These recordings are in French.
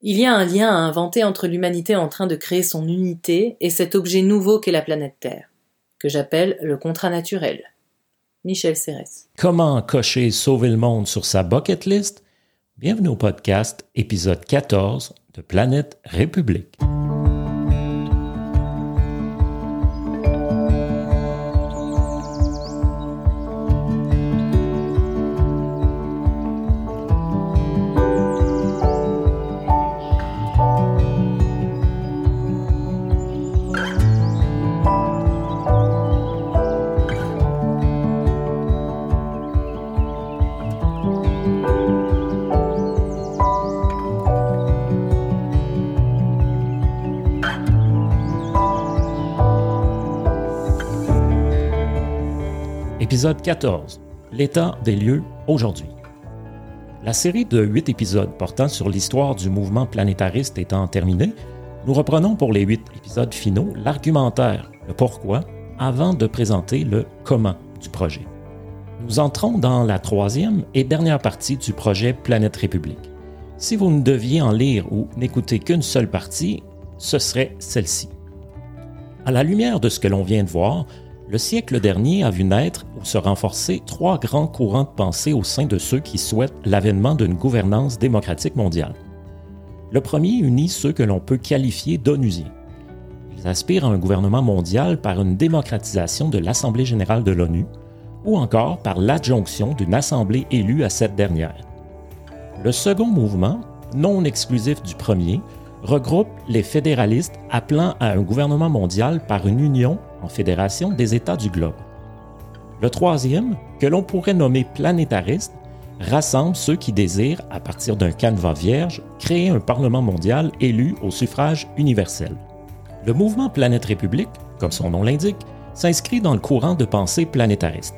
Il y a un lien à inventer entre l'humanité en train de créer son unité et cet objet nouveau qu'est la planète Terre, que j'appelle le contrat naturel. Michel Serres. Comment cocher sauver le monde sur sa bucket list? Bienvenue au podcast, épisode 14 de Planète République. Épisode 14. L'état des lieux aujourd'hui. La série de huit épisodes portant sur l'histoire du mouvement planétariste étant terminée, nous reprenons pour les huit épisodes finaux l'argumentaire, le pourquoi, avant de présenter le comment du projet. Nous entrons dans la troisième et dernière partie du projet Planète République. Si vous ne deviez en lire ou n'écouter qu'une seule partie, ce serait celle-ci. À la lumière de ce que l'on vient de voir, le siècle dernier a vu naître ou se renforcer trois grands courants de pensée au sein de ceux qui souhaitent l'avènement d'une gouvernance démocratique mondiale. Le premier unit ceux que l'on peut qualifier d'onusiens. Ils aspirent à un gouvernement mondial par une démocratisation de l'Assemblée générale de l'ONU ou encore par l'adjonction d'une assemblée élue à cette dernière. Le second mouvement, non exclusif du premier, regroupe les fédéralistes appelant à un gouvernement mondial par une union en fédération des États du globe. Le troisième, que l'on pourrait nommer planétariste, rassemble ceux qui désirent, à partir d'un canevas vierge, créer un Parlement mondial élu au suffrage universel. Le mouvement Planète République, comme son nom l'indique, s'inscrit dans le courant de pensée planétariste.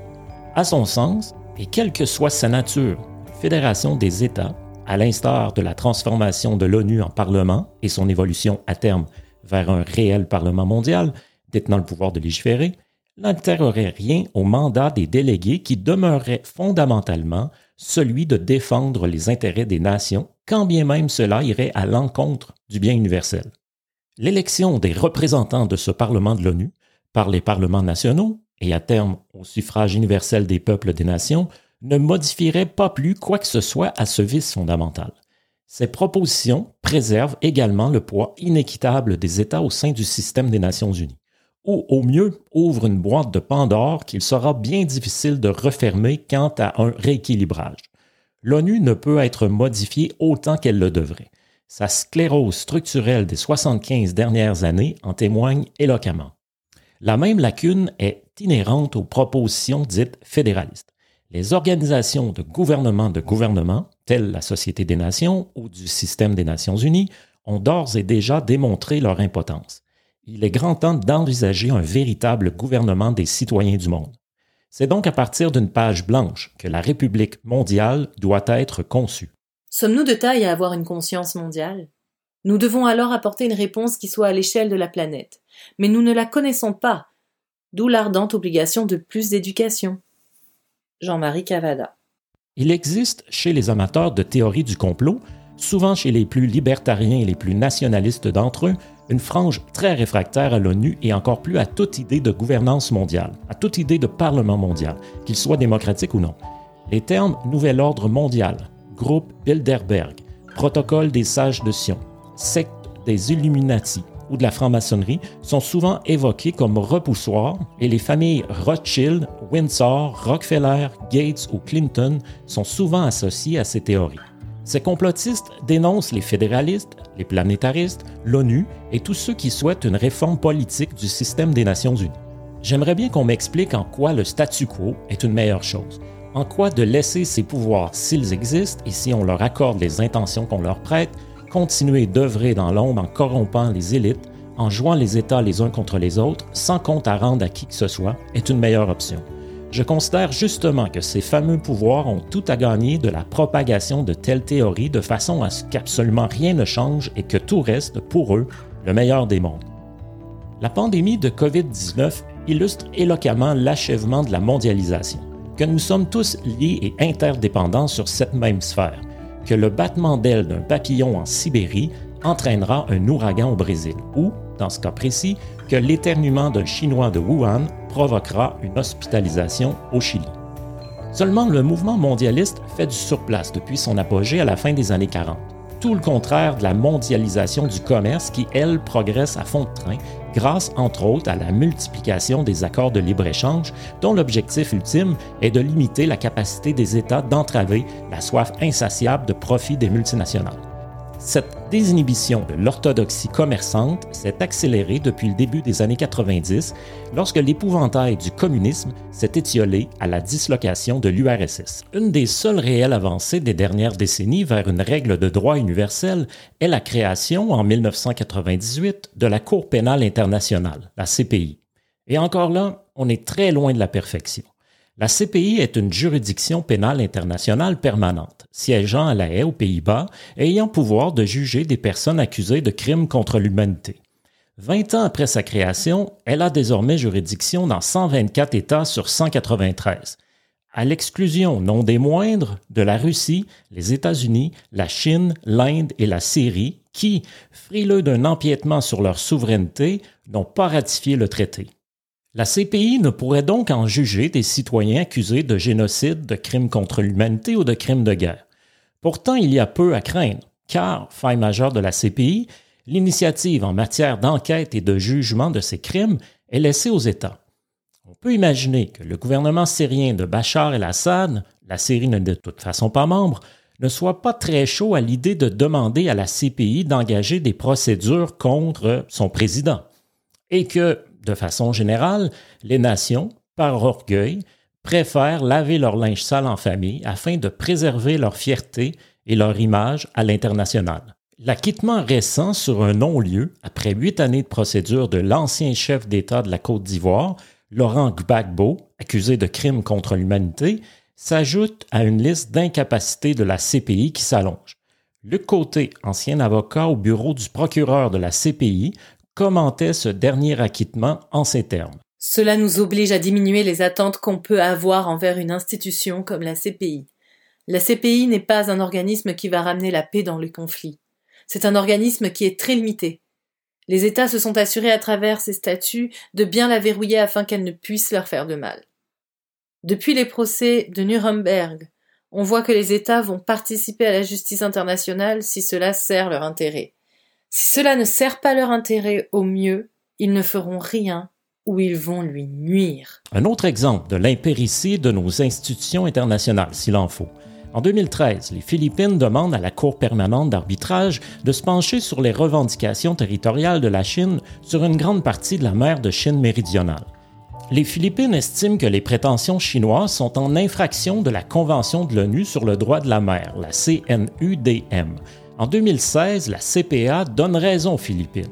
À son sens, et quelle que soit sa nature, fédération des États, à l'instar de la transformation de l'ONU en Parlement et son évolution à terme vers un réel Parlement mondial, détenant le pouvoir de légiférer, n'altérerait rien au mandat des délégués qui demeurerait fondamentalement celui de défendre les intérêts des nations, quand bien même cela irait à l'encontre du bien universel. L'élection des représentants de ce Parlement de l'ONU par les parlements nationaux et à terme au suffrage universel des peuples des nations ne modifierait pas plus quoi que ce soit à ce vice fondamental. Ces propositions préservent également le poids inéquitable des États au sein du système des Nations Unies ou au mieux ouvre une boîte de Pandore qu'il sera bien difficile de refermer quant à un rééquilibrage. L'ONU ne peut être modifiée autant qu'elle le devrait. Sa sclérose structurelle des 75 dernières années en témoigne éloquemment. La même lacune est inhérente aux propositions dites fédéralistes. Les organisations de gouvernement de gouvernement, telles la Société des Nations ou du système des Nations Unies, ont d'ores et déjà démontré leur impotence il est grand temps d'envisager un véritable gouvernement des citoyens du monde. C'est donc à partir d'une page blanche que la République mondiale doit être conçue. Sommes-nous de taille à avoir une conscience mondiale? Nous devons alors apporter une réponse qui soit à l'échelle de la planète. Mais nous ne la connaissons pas, d'où l'ardente obligation de plus d'éducation. Jean-Marie Cavada. Il existe chez les amateurs de théorie du complot, souvent chez les plus libertariens et les plus nationalistes d'entre eux, une frange très réfractaire à l'ONU et encore plus à toute idée de gouvernance mondiale, à toute idée de parlement mondial, qu'il soit démocratique ou non. Les termes Nouvel ordre mondial, groupe Bilderberg, protocole des sages de Sion, secte des Illuminati ou de la franc-maçonnerie sont souvent évoqués comme repoussoirs et les familles Rothschild, Windsor, Rockefeller, Gates ou Clinton sont souvent associées à ces théories. Ces complotistes dénoncent les fédéralistes, les planétaristes, l'ONU et tous ceux qui souhaitent une réforme politique du système des Nations Unies. J'aimerais bien qu'on m'explique en quoi le statu quo est une meilleure chose, en quoi de laisser ces pouvoirs, s'ils existent et si on leur accorde les intentions qu'on leur prête, continuer d'œuvrer dans l'ombre en corrompant les élites, en jouant les États les uns contre les autres, sans compte à rendre à qui que ce soit, est une meilleure option. Je considère justement que ces fameux pouvoirs ont tout à gagner de la propagation de telles théories de façon à ce qu'absolument rien ne change et que tout reste, pour eux, le meilleur des mondes. La pandémie de COVID-19 illustre éloquemment l'achèvement de la mondialisation, que nous sommes tous liés et interdépendants sur cette même sphère, que le battement d'aile d'un papillon en Sibérie entraînera un ouragan au Brésil, ou, dans ce cas précis, que l'éternuement d'un Chinois de Wuhan provoquera une hospitalisation au Chili. Seulement, le mouvement mondialiste fait du surplace depuis son apogée à la fin des années 40 tout le contraire de la mondialisation du commerce qui, elle, progresse à fond de train grâce, entre autres, à la multiplication des accords de libre-échange dont l'objectif ultime est de limiter la capacité des États d'entraver la soif insatiable de profit des multinationales. Désinhibition de l'orthodoxie commerçante s'est accélérée depuis le début des années 90 lorsque l'épouvantail du communisme s'est étiolé à la dislocation de l'URSS. Une des seules réelles avancées des dernières décennies vers une règle de droit universel est la création en 1998 de la Cour pénale internationale, la CPI. Et encore là, on est très loin de la perfection. La CPI est une juridiction pénale internationale permanente, siégeant à La Haye aux Pays-Bas et ayant pouvoir de juger des personnes accusées de crimes contre l'humanité. Vingt ans après sa création, elle a désormais juridiction dans 124 États sur 193, à l'exclusion, non des moindres, de la Russie, les États-Unis, la Chine, l'Inde et la Syrie, qui, frileux d'un empiètement sur leur souveraineté, n'ont pas ratifié le traité. La CPI ne pourrait donc en juger des citoyens accusés de génocide, de crimes contre l'humanité ou de crimes de guerre. Pourtant, il y a peu à craindre, car, faille majeure de la CPI, l'initiative en matière d'enquête et de jugement de ces crimes est laissée aux États. On peut imaginer que le gouvernement syrien de Bachar el-Assad, la Syrie n'est de toute façon pas membre, ne soit pas très chaud à l'idée de demander à la CPI d'engager des procédures contre son président. Et que, de façon générale, les nations, par orgueil, préfèrent laver leur linge sale en famille afin de préserver leur fierté et leur image à l'international. L'acquittement récent sur un non-lieu, après huit années de procédure de l'ancien chef d'État de la Côte d'Ivoire, Laurent Gbagbo, accusé de crimes contre l'humanité, s'ajoute à une liste d'incapacités de la CPI qui s'allonge. Luc Côté, ancien avocat au bureau du procureur de la CPI, commentait ce dernier acquittement en ces termes. Cela nous oblige à diminuer les attentes qu'on peut avoir envers une institution comme la CPI. La CPI n'est pas un organisme qui va ramener la paix dans le conflit. C'est un organisme qui est très limité. Les États se sont assurés à travers ces statuts de bien la verrouiller afin qu'elle ne puisse leur faire de mal. Depuis les procès de Nuremberg, on voit que les États vont participer à la justice internationale si cela sert leur intérêt. Si cela ne sert pas leur intérêt au mieux, ils ne feront rien ou ils vont lui nuire. Un autre exemple de l'impéritie de nos institutions internationales, s'il en faut. En 2013, les Philippines demandent à la Cour permanente d'arbitrage de se pencher sur les revendications territoriales de la Chine sur une grande partie de la mer de Chine méridionale. Les Philippines estiment que les prétentions chinoises sont en infraction de la Convention de l'ONU sur le droit de la mer, la CNUDM, en 2016, la CPA donne raison aux Philippines.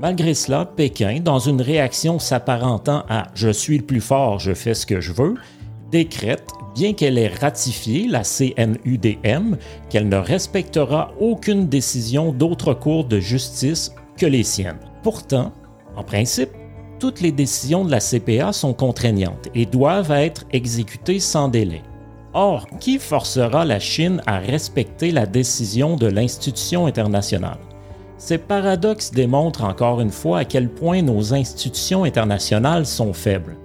Malgré cela, Pékin, dans une réaction s'apparentant à Je suis le plus fort, je fais ce que je veux, décrète, bien qu'elle ait ratifié la CNUDM, qu'elle ne respectera aucune décision d'autre cour de justice que les siennes. Pourtant, en principe, toutes les décisions de la CPA sont contraignantes et doivent être exécutées sans délai. Or, qui forcera la Chine à respecter la décision de l'institution internationale? Ces paradoxes démontrent encore une fois à quel point nos institutions internationales sont faibles.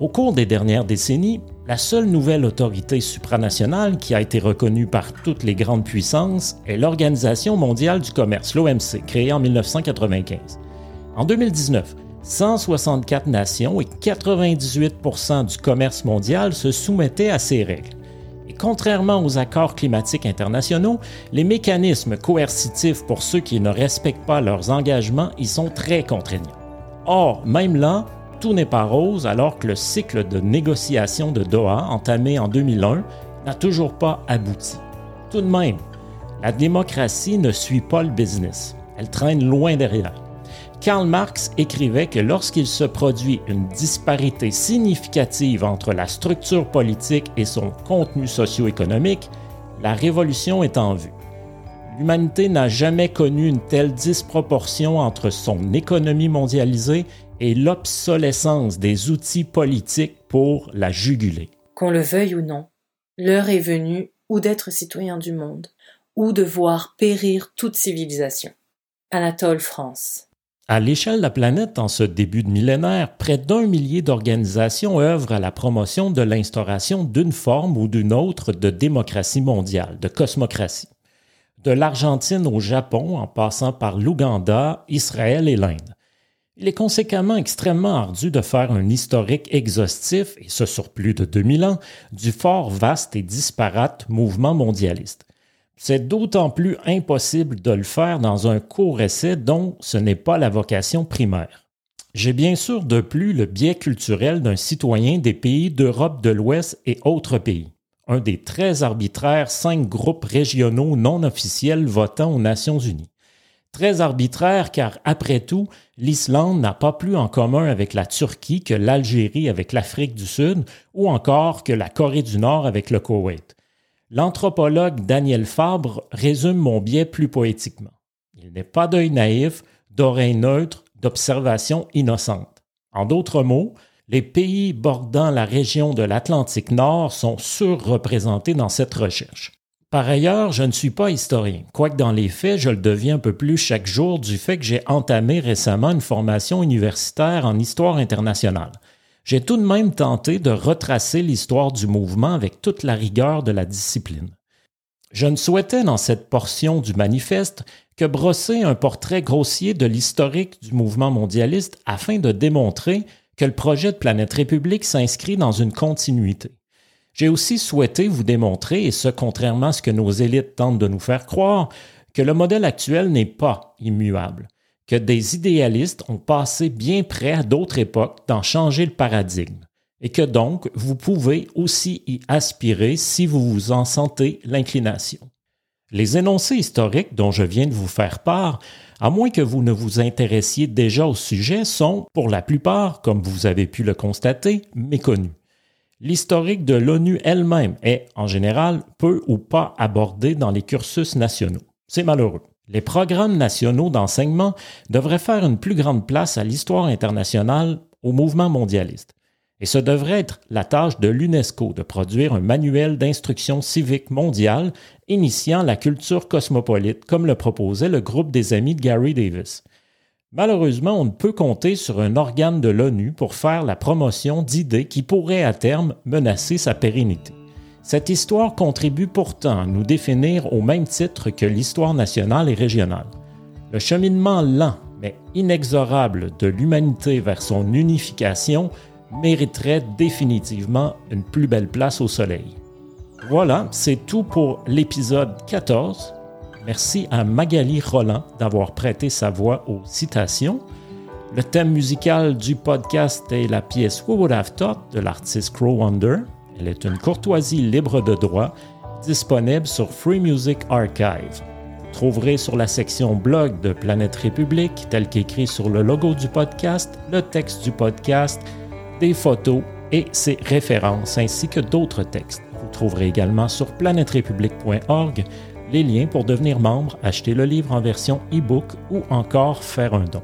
Au cours des dernières décennies, la seule nouvelle autorité supranationale qui a été reconnue par toutes les grandes puissances est l'Organisation mondiale du commerce, l'OMC, créée en 1995. En 2019, 164 nations et 98% du commerce mondial se soumettaient à ces règles. Et contrairement aux accords climatiques internationaux, les mécanismes coercitifs pour ceux qui ne respectent pas leurs engagements y sont très contraignants. Or, même là, tout n'est pas rose alors que le cycle de négociation de Doha, entamé en 2001, n'a toujours pas abouti. Tout de même, la démocratie ne suit pas le business. Elle traîne loin derrière. Karl Marx écrivait que lorsqu'il se produit une disparité significative entre la structure politique et son contenu socio-économique, la révolution est en vue. L'humanité n'a jamais connu une telle disproportion entre son économie mondialisée et l'obsolescence des outils politiques pour la juguler. Qu'on le veuille ou non, l'heure est venue ou d'être citoyen du monde, ou de voir périr toute civilisation. Anatole France. À l'échelle de la planète, en ce début de millénaire, près d'un millier d'organisations œuvrent à la promotion de l'instauration d'une forme ou d'une autre de démocratie mondiale, de cosmocratie. De l'Argentine au Japon, en passant par l'Ouganda, Israël et l'Inde. Il est conséquemment extrêmement ardu de faire un historique exhaustif, et ce sur plus de 2000 ans, du fort vaste et disparate mouvement mondialiste. C'est d'autant plus impossible de le faire dans un court essai dont ce n'est pas la vocation primaire. J'ai bien sûr de plus le biais culturel d'un citoyen des pays d'Europe de l'Ouest et autres pays, un des très arbitraires cinq groupes régionaux non officiels votant aux Nations Unies. Très arbitraire car, après tout, l'Islande n'a pas plus en commun avec la Turquie que l'Algérie avec l'Afrique du Sud ou encore que la Corée du Nord avec le Koweït. L'anthropologue Daniel Fabre résume mon biais plus poétiquement. Il n'est pas d'œil naïf, d'oreille neutre, d'observation innocente. En d'autres mots, les pays bordant la région de l'Atlantique Nord sont surreprésentés dans cette recherche. Par ailleurs, je ne suis pas historien, quoique dans les faits, je le deviens un peu plus chaque jour du fait que j'ai entamé récemment une formation universitaire en histoire internationale j'ai tout de même tenté de retracer l'histoire du mouvement avec toute la rigueur de la discipline. Je ne souhaitais dans cette portion du manifeste que brosser un portrait grossier de l'historique du mouvement mondialiste afin de démontrer que le projet de Planète République s'inscrit dans une continuité. J'ai aussi souhaité vous démontrer, et ce contrairement à ce que nos élites tentent de nous faire croire, que le modèle actuel n'est pas immuable, que des idéalistes ont passé bien près à d'autres époques d'en changer le paradigme, et que donc vous pouvez aussi y aspirer si vous vous en sentez l'inclination. Les énoncés historiques dont je viens de vous faire part, à moins que vous ne vous intéressiez déjà au sujet, sont, pour la plupart, comme vous avez pu le constater, méconnus. L'historique de l'ONU elle-même est, en général, peu ou pas abordé dans les cursus nationaux. C'est malheureux. Les programmes nationaux d'enseignement devraient faire une plus grande place à l'histoire internationale, au mouvement mondialiste. Et ce devrait être la tâche de l'UNESCO de produire un manuel d'instruction civique mondiale initiant la culture cosmopolite, comme le proposait le groupe des amis de Gary Davis. Malheureusement, on ne peut compter sur un organe de l'ONU pour faire la promotion d'idées qui pourraient à terme menacer sa pérennité. Cette histoire contribue pourtant à nous définir au même titre que l'histoire nationale et régionale. Le cheminement lent mais inexorable de l'humanité vers son unification mériterait définitivement une plus belle place au soleil. Voilà, c'est tout pour l'épisode 14. Merci à Magali Roland d'avoir prêté sa voix aux citations. Le thème musical du podcast est la pièce We Would Have Thought de l'artiste Crow Wonder. Elle est une courtoisie libre de droit disponible sur Free Music Archive. Vous trouverez sur la section blog de Planète République, tel qu'écrit sur le logo du podcast, le texte du podcast, des photos et ses références, ainsi que d'autres textes. Vous trouverez également sur planèterépublique.org les liens pour devenir membre, acheter le livre en version e-book ou encore faire un don.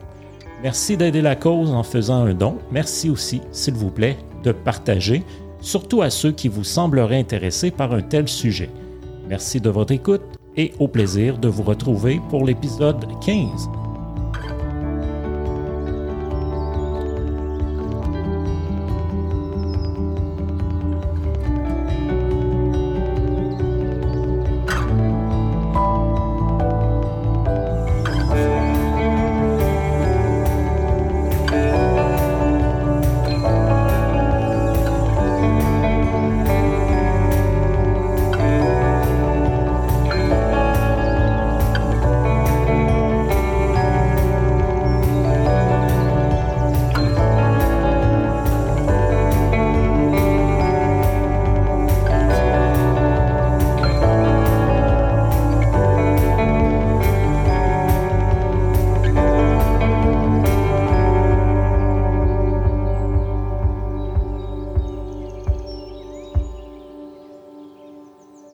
Merci d'aider la cause en faisant un don. Merci aussi, s'il vous plaît, de partager surtout à ceux qui vous sembleraient intéressés par un tel sujet. Merci de votre écoute et au plaisir de vous retrouver pour l'épisode 15.